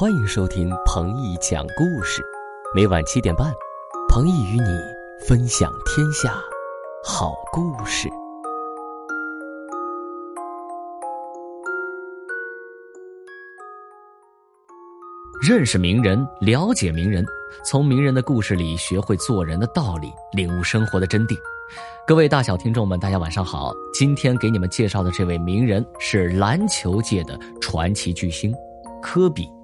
欢迎收听彭毅讲故事，每晚七点半，彭毅与你分享天下好故事。认识名人，了解名人，从名人的故事里学会做人的道理，领悟生活的真谛。各位大小听众们，大家晚上好！今天给你们介绍的这位名人是篮球界的传奇巨星科比。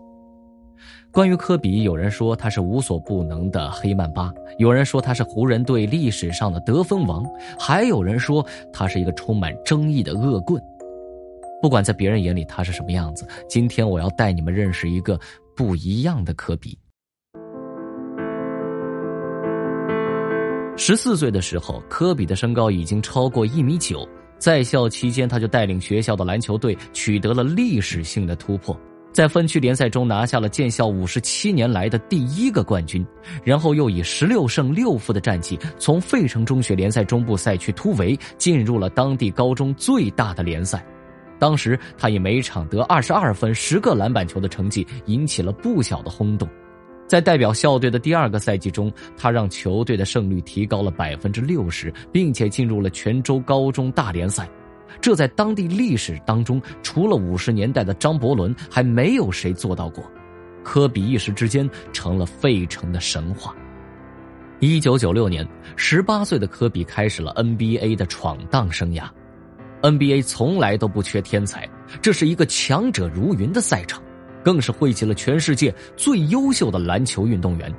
关于科比，有人说他是无所不能的黑曼巴，有人说他是湖人队历史上的得分王，还有人说他是一个充满争议的恶棍。不管在别人眼里他是什么样子，今天我要带你们认识一个不一样的科比。十四岁的时候，科比的身高已经超过一米九，在校期间他就带领学校的篮球队取得了历史性的突破。在分区联赛中拿下了建校五十七年来的第一个冠军，然后又以十六胜六负的战绩从费城中学联赛中部赛区突围，进入了当地高中最大的联赛。当时他以每场得二十二分、十个篮板球的成绩引起了不小的轰动。在代表校队的第二个赛季中，他让球队的胜率提高了百分之六十，并且进入了泉州高中大联赛。这在当地历史当中，除了五十年代的张伯伦，还没有谁做到过。科比一时之间成了费城的神话。一九九六年，十八岁的科比开始了 NBA 的闯荡生涯。NBA 从来都不缺天才，这是一个强者如云的赛场，更是汇集了全世界最优秀的篮球运动员。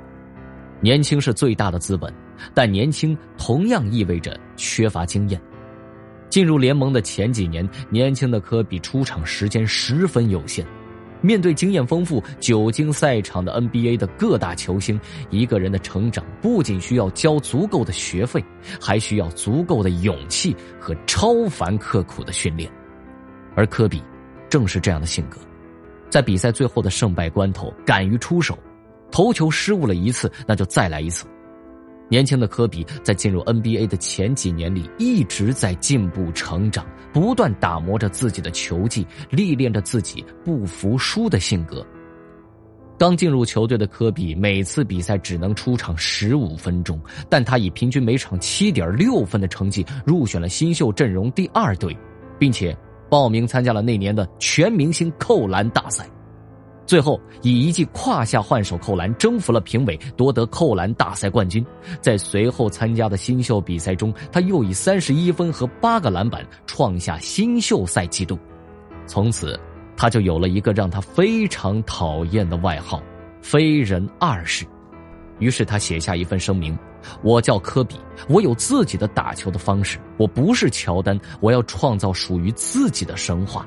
年轻是最大的资本，但年轻同样意味着缺乏经验。进入联盟的前几年，年轻的科比出场时间十分有限。面对经验丰富、久经赛场的 NBA 的各大球星，一个人的成长不仅需要交足够的学费，还需要足够的勇气和超凡刻苦的训练。而科比正是这样的性格，在比赛最后的胜败关头，敢于出手，投球失误了一次，那就再来一次。年轻的科比在进入 NBA 的前几年里，一直在进步成长，不断打磨着自己的球技，历练着自己不服输的性格。刚进入球队的科比，每次比赛只能出场十五分钟，但他以平均每场七点六分的成绩入选了新秀阵容第二队，并且报名参加了那年的全明星扣篮大赛。最后以一记胯下换手扣篮征服了评委，夺得扣篮大赛冠军。在随后参加的新秀比赛中，他又以三十一分和八个篮板创下新秀赛纪录。从此，他就有了一个让他非常讨厌的外号“飞人二世”。于是他写下一份声明：“我叫科比，我有自己的打球的方式，我不是乔丹，我要创造属于自己的神话。”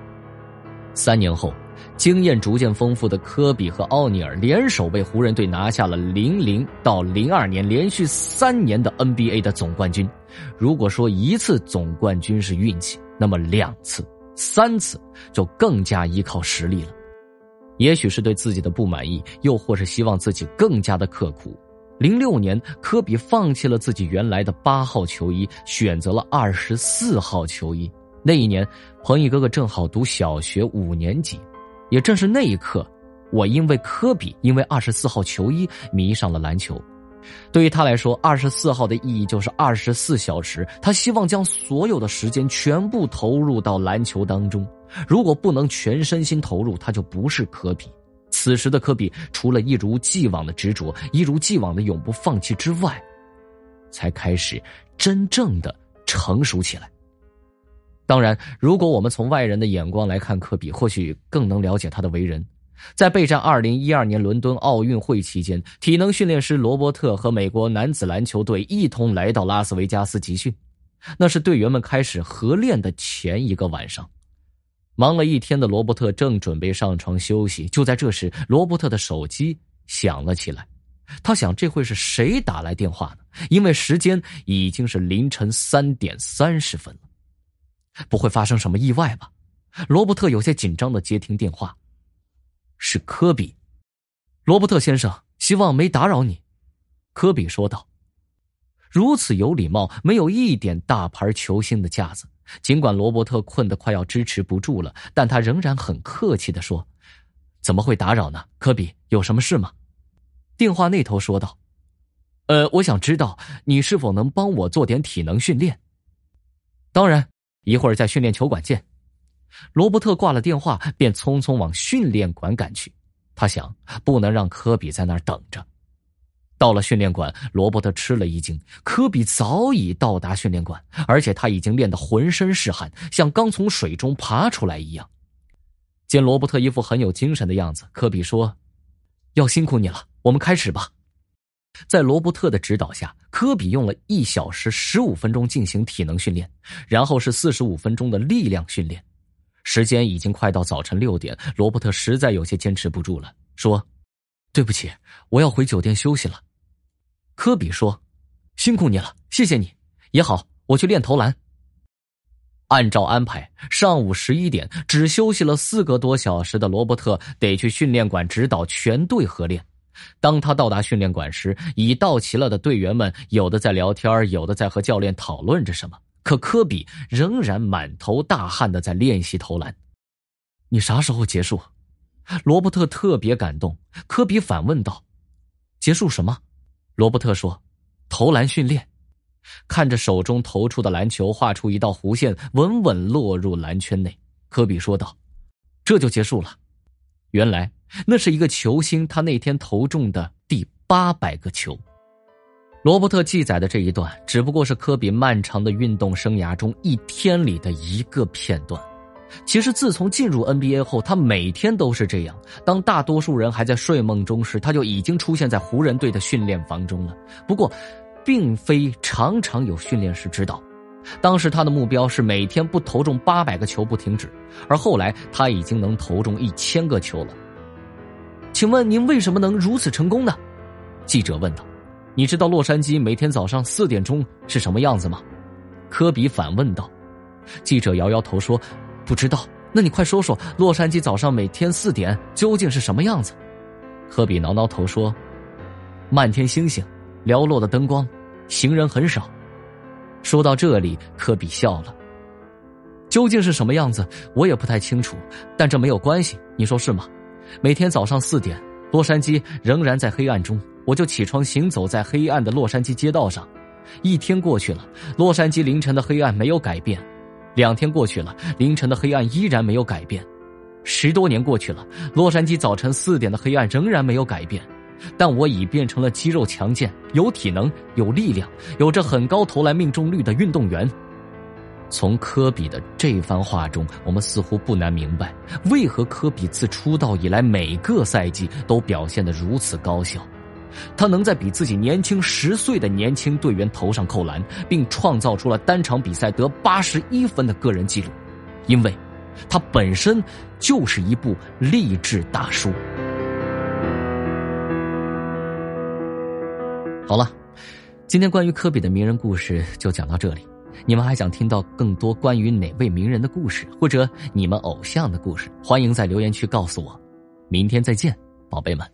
三年后。经验逐渐丰富的科比和奥尼尔联手为湖人队拿下了零零到零二年连续三年的 NBA 的总冠军。如果说一次总冠军是运气，那么两次、三次就更加依靠实力了。也许是对自己的不满意，又或是希望自己更加的刻苦。零六年，科比放弃了自己原来的八号球衣，选择了二十四号球衣。那一年，彭毅哥哥正好读小学五年级。也正是那一刻，我因为科比，因为二十四号球衣迷上了篮球。对于他来说，二十四号的意义就是二十四小时。他希望将所有的时间全部投入到篮球当中。如果不能全身心投入，他就不是科比。此时的科比，除了一如既往的执着，一如既往的永不放弃之外，才开始真正的成熟起来。当然，如果我们从外人的眼光来看科比，或许更能了解他的为人。在备战2012年伦敦奥运会期间，体能训练师罗伯特和美国男子篮球队一同来到拉斯维加斯集训。那是队员们开始合练的前一个晚上。忙了一天的罗伯特正准备上床休息，就在这时，罗伯特的手机响了起来。他想，这会是谁打来电话呢？因为时间已经是凌晨三点三十分了。不会发生什么意外吧？罗伯特有些紧张的接听电话，是科比。罗伯特先生，希望没打扰你。科比说道。如此有礼貌，没有一点大牌球星的架子。尽管罗伯特困得快要支持不住了，但他仍然很客气的说：“怎么会打扰呢？科比，有什么事吗？电话那头说道：“呃，我想知道你是否能帮我做点体能训练。”当然，一会儿在训练球馆见。罗伯特挂了电话，便匆匆往训练馆赶去。他想，不能让科比在那儿等着。到了训练馆，罗伯特吃了一惊，科比早已到达训练馆，而且他已经练得浑身是汗，像刚从水中爬出来一样。见罗伯特一副很有精神的样子，科比说：“要辛苦你了，我们开始吧。”在罗伯特的指导下，科比用了一小时十五分钟进行体能训练，然后是四十五分钟的力量训练。时间已经快到早晨六点，罗伯特实在有些坚持不住了，说：“对不起，我要回酒店休息了。”科比说：“辛苦你了，谢谢你。也好，我去练投篮。”按照安排，上午十一点，只休息了四个多小时的罗伯特得去训练馆指导全队合练。当他到达训练馆时，已到齐了的队员们有的在聊天，有的在和教练讨论着什么。可科比仍然满头大汗的在练习投篮。你啥时候结束？罗伯特特别感动。科比反问道：“结束什么？”罗伯特说：“投篮训练。”看着手中投出的篮球，画出一道弧线，稳稳落入篮圈内。科比说道：“这就结束了。”原来那是一个球星，他那天投中的第八百个球。罗伯特记载的这一段，只不过是科比漫长的运动生涯中一天里的一个片段。其实，自从进入 NBA 后，他每天都是这样。当大多数人还在睡梦中时，他就已经出现在湖人队的训练房中了。不过，并非常常有训练师指导。当时他的目标是每天不投中八百个球不停止，而后来他已经能投中一千个球了。请问您为什么能如此成功呢？记者问道。你知道洛杉矶每天早上四点钟是什么样子吗？科比反问道。记者摇摇头说。不知道，那你快说说洛杉矶早上每天四点究竟是什么样子？科比挠挠头说：“漫天星星，寥落的灯光，行人很少。”说到这里，科比笑了。究竟是什么样子，我也不太清楚，但这没有关系，你说是吗？每天早上四点，洛杉矶仍然在黑暗中，我就起床行走在黑暗的洛杉矶街道上。一天过去了，洛杉矶凌晨的黑暗没有改变。两天过去了，凌晨的黑暗依然没有改变；十多年过去了，洛杉矶早晨四点的黑暗仍然没有改变。但我已变成了肌肉强健、有体能、有力量、有着很高投篮命中率的运动员。从科比的这番话中，我们似乎不难明白，为何科比自出道以来每个赛季都表现得如此高效。他能在比自己年轻十岁的年轻队员头上扣篮，并创造出了单场比赛得八十一分的个人纪录，因为，他本身就是一部励志大书。好了，今天关于科比的名人故事就讲到这里。你们还想听到更多关于哪位名人的故事，或者你们偶像的故事？欢迎在留言区告诉我。明天再见，宝贝们。